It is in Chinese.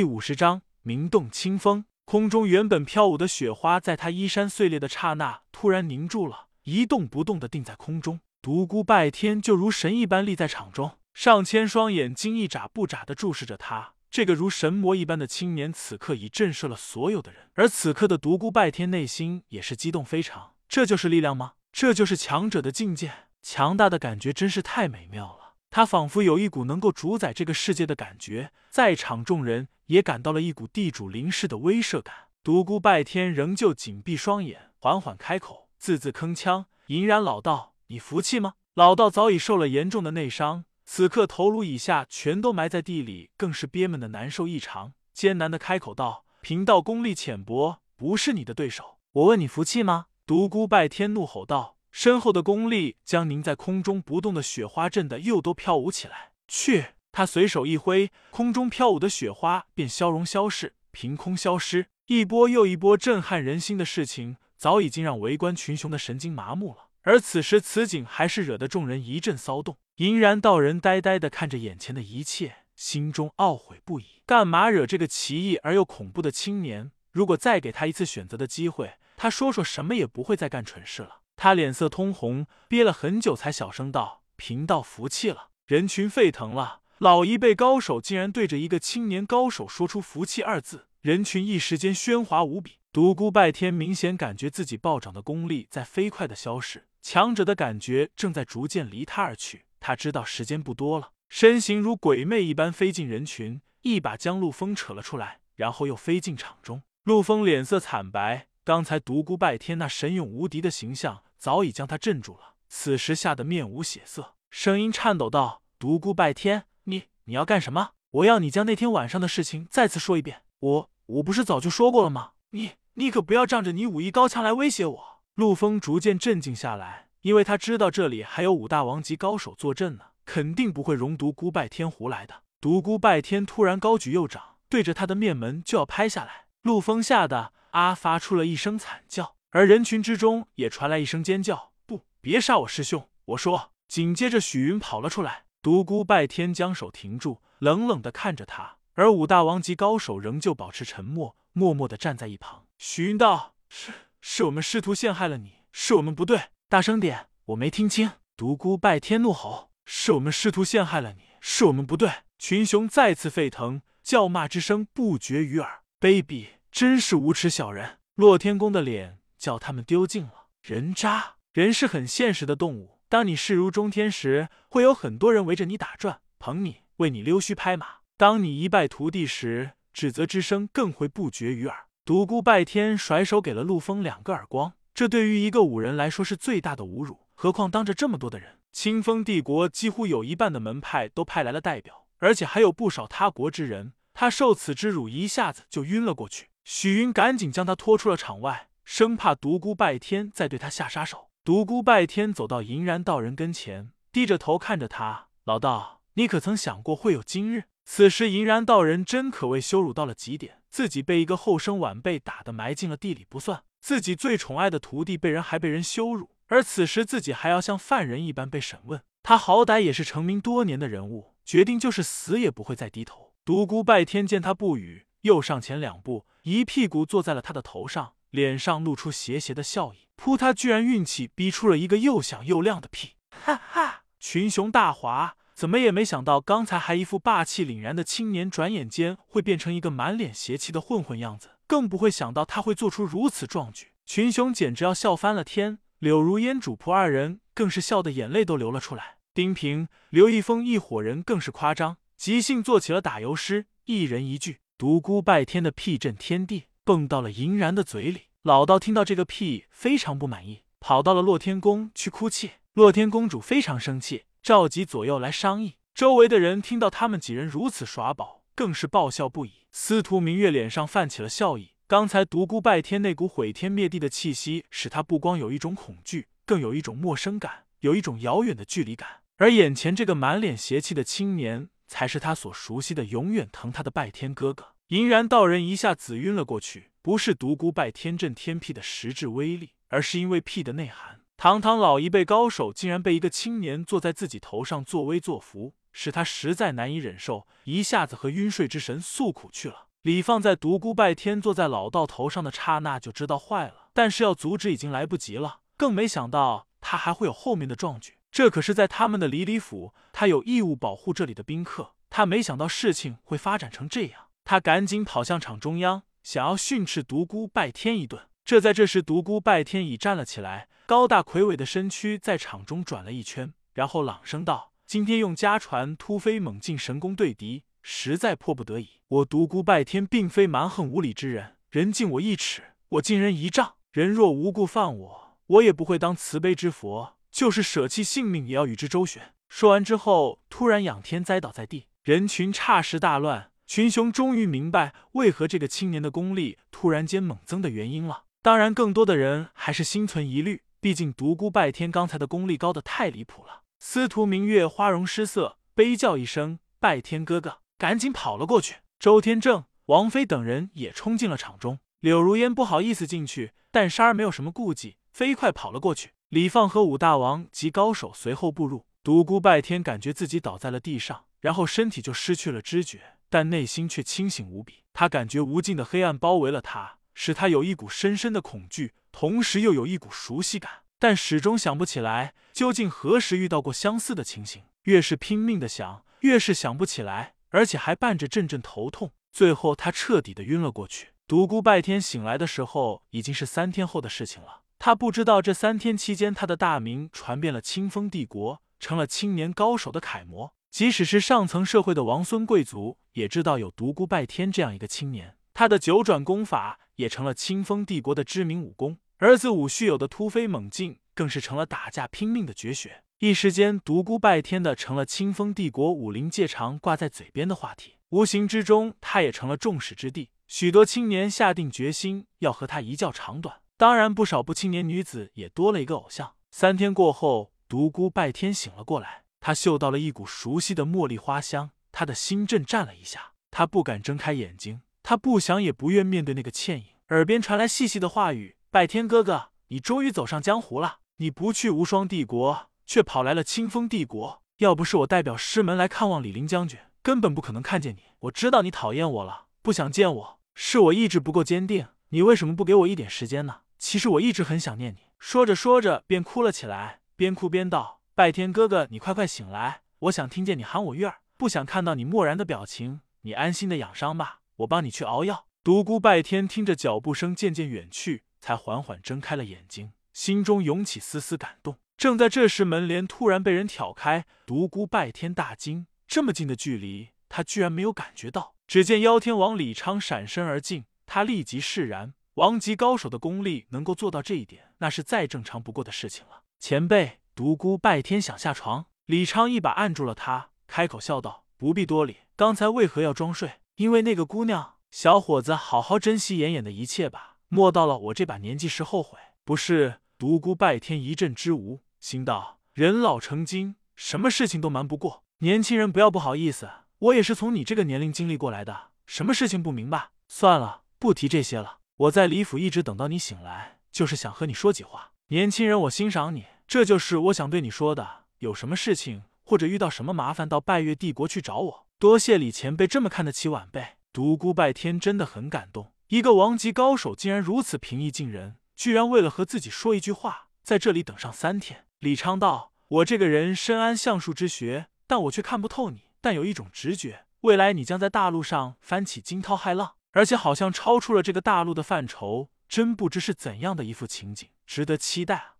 第五十章鸣动清风。空中原本飘舞的雪花，在他衣衫碎裂的刹那，突然凝住了，一动不动的定在空中。独孤拜天就如神一般立在场中，上千双眼睛一眨不眨的注视着他。这个如神魔一般的青年，此刻已震慑了所有的人。而此刻的独孤拜天内心也是激动非常。这就是力量吗？这就是强者的境界？强大的感觉真是太美妙了。他仿佛有一股能够主宰这个世界的感觉，在场众人也感到了一股地主临世的威慑感。独孤拜天仍旧紧闭双眼，缓缓开口，字字铿锵：“银然老道，你服气吗？”老道早已受了严重的内伤。此刻头颅以下全都埋在地里，更是憋闷的难受异常，艰难的开口道：“贫道功力浅薄，不是你的对手。我问你服气吗？”独孤拜天怒吼道，身后的功力将凝在空中不动的雪花震得又都飘舞起来。去！他随手一挥，空中飘舞的雪花便消融消逝，凭空消失。一波又一波震撼人心的事情，早已经让围观群雄的神经麻木了。而此时此景，还是惹得众人一阵骚动。银然道人呆呆的看着眼前的一切，心中懊悔不已。干嘛惹这个奇异而又恐怖的青年？如果再给他一次选择的机会，他说说什么也不会再干蠢事了。他脸色通红，憋了很久才小声道：“贫道服气了。”人群沸腾了，老一辈高手竟然对着一个青年高手说出“服气”二字，人群一时间喧哗无比。独孤拜天明显感觉自己暴涨的功力在飞快的消逝，强者的感觉正在逐渐离他而去。他知道时间不多了，身形如鬼魅一般飞进人群，一把将陆枫扯了出来，然后又飞进场中。陆枫脸色惨白，刚才独孤拜天那神勇无敌的形象早已将他镇住了，此时吓得面无血色，声音颤抖道：“独孤拜天，你你要干什么？我要你将那天晚上的事情再次说一遍。我我不是早就说过了吗？你你可不要仗着你武艺高强来威胁我。”陆枫逐渐镇静下来。因为他知道这里还有五大王级高手坐镇呢，肯定不会容独孤拜天胡来的。独孤拜天突然高举右掌，对着他的面门就要拍下来。陆枫吓得啊发出了一声惨叫，而人群之中也传来一声尖叫：“不，别杀我师兄！”我说。紧接着许云跑了出来，独孤拜天将手停住，冷冷的看着他，而五大王级高手仍旧保持沉默，默默的站在一旁。许云道：“是，是我们师徒陷害了你，是我们不对。”大声点！我没听清。独孤拜天怒吼：“是我们师徒陷害了你，是我们不对！”群雄再次沸腾，叫骂之声不绝于耳。卑鄙，真是无耻小人！洛天宫的脸叫他们丢尽了。人渣！人是很现实的动物。当你势如中天时，会有很多人围着你打转，捧你，为你溜须拍马；当你一败涂地时，指责之声更会不绝于耳。独孤拜天甩手给了陆枫两个耳光。这对于一个武人来说是最大的侮辱，何况当着这么多的人。清风帝国几乎有一半的门派都派来了代表，而且还有不少他国之人。他受此之辱，一下子就晕了过去。许云赶紧将他拖出了场外，生怕独孤拜天再对他下杀手。独孤拜天走到银然道人跟前，低着头看着他：“老道，你可曾想过会有今日？”此时银然道人真可谓羞辱到了极点，自己被一个后生晚辈打得埋进了地里不算。自己最宠爱的徒弟被人还被人羞辱，而此时自己还要像犯人一般被审问。他好歹也是成名多年的人物，决定就是死也不会再低头。独孤拜天见他不语，又上前两步，一屁股坐在了他的头上，脸上露出邪邪的笑意。噗！他居然运气逼出了一个又响又亮的屁！哈哈！群雄大哗，怎么也没想到，刚才还一副霸气凛然的青年，转眼间会变成一个满脸邪气的混混样子。更不会想到他会做出如此壮举，群雄简直要笑翻了天。柳如烟主仆二人更是笑得眼泪都流了出来。丁平、刘一峰一伙人更是夸张，即兴做起了打油诗，一人一句：“独孤拜天的屁震天地，蹦到了银然的嘴里。”老道听到这个屁非常不满意，跑到了洛天宫去哭泣。洛天公主非常生气，召集左右来商议。周围的人听到他们几人如此耍宝，更是爆笑不已。司徒明月脸上泛起了笑意。刚才独孤拜天那股毁天灭地的气息，使他不光有一种恐惧，更有一种陌生感，有一种遥远的距离感。而眼前这个满脸邪气的青年，才是他所熟悉的、永远疼他的拜天哥哥。银然道人一下子晕了过去，不是独孤拜天震天辟的实质威力，而是因为辟的内涵。堂堂老一辈高手，竟然被一个青年坐在自己头上作威作福。使他实在难以忍受，一下子和晕睡之神诉苦去了。李放在独孤拜天坐在老道头上的刹那就知道坏了，但是要阻止已经来不及了。更没想到他还会有后面的壮举。这可是在他们的李李府，他有义务保护这里的宾客。他没想到事情会发展成这样，他赶紧跑向场中央，想要训斥独孤拜天一顿。这在这时，独孤拜天已站了起来，高大魁伟的身躯在场中转了一圈，然后朗声道：“今天用家传突飞猛进神功对敌，实在迫不得已。我独孤拜天并非蛮横无理之人，人敬我一尺，我敬人一丈。人若无故犯我，我也不会当慈悲之佛，就是舍弃性命也要与之周旋。”说完之后，突然仰天栽倒在地。人群霎时大乱，群雄终于明白为何这个青年的功力突然间猛增的原因了。当然，更多的人还是心存疑虑，毕竟独孤拜天刚才的功力高的太离谱了。司徒明月花容失色，悲叫一声：“拜天哥哥！”赶紧跑了过去。周天正、王妃等人也冲进了场中。柳如烟不好意思进去，但莎儿没有什么顾忌，飞快跑了过去。李放和武大王及高手随后步入。独孤拜天感觉自己倒在了地上。然后身体就失去了知觉，但内心却清醒无比。他感觉无尽的黑暗包围了他，使他有一股深深的恐惧，同时又有一股熟悉感，但始终想不起来究竟何时遇到过相似的情形。越是拼命的想，越是想不起来，而且还伴着阵阵头痛。最后，他彻底的晕了过去。独孤拜天醒来的时候，已经是三天后的事情了。他不知道这三天期间，他的大名传遍了清风帝国，成了青年高手的楷模。即使是上层社会的王孙贵族，也知道有独孤拜天这样一个青年。他的九转功法也成了清风帝国的知名武功，儿子武须有的突飞猛进，更是成了打架拼命的绝学。一时间，独孤拜天的成了清风帝国武林界常挂在嘴边的话题。无形之中，他也成了众矢之的。许多青年下定决心要和他一较长短。当然，不少不青年女子也多了一个偶像。三天过后，独孤拜天醒了过来。他嗅到了一股熟悉的茉莉花香，他的心震颤了一下，他不敢睁开眼睛，他不想也不愿面对那个倩影。耳边传来细细的话语：“拜天哥哥，你终于走上江湖了。你不去无双帝国，却跑来了清风帝国。要不是我代表师门来看望李林将军，根本不可能看见你。我知道你讨厌我了，不想见我，是我意志不够坚定。你为什么不给我一点时间呢？其实我一直很想念你。”说着说着便哭了起来，边哭边道。拜天哥哥，你快快醒来！我想听见你喊我月儿，不想看到你漠然的表情。你安心的养伤吧，我帮你去熬药。独孤拜天听着脚步声渐渐远去，才缓缓睁开了眼睛，心中涌起丝丝感动。正在这时，门帘突然被人挑开，独孤拜天大惊，这么近的距离，他居然没有感觉到。只见妖天王李昌闪身而进，他立即释然。王级高手的功力能够做到这一点，那是再正常不过的事情了。前辈。独孤拜天想下床，李昌一把按住了他，开口笑道：“不必多礼，刚才为何要装睡？因为那个姑娘。小伙子，好好珍惜妍妍的一切吧，莫到了我这把年纪时后悔。”不是，独孤拜天一阵支吾，心道：“人老成精，什么事情都瞒不过。年轻人不要不好意思，我也是从你这个年龄经历过来的，什么事情不明白？算了，不提这些了。我在李府一直等到你醒来，就是想和你说几话。年轻人，我欣赏你。”这就是我想对你说的。有什么事情或者遇到什么麻烦，到拜月帝国去找我。多谢李前辈这么看得起晚辈。独孤拜天真的很感动，一个王级高手竟然如此平易近人，居然为了和自己说一句话，在这里等上三天。李昌道：“我这个人深谙相术之学，但我却看不透你。但有一种直觉，未来你将在大陆上翻起惊涛骇浪，而且好像超出了这个大陆的范畴，真不知是怎样的一副情景，值得期待啊。”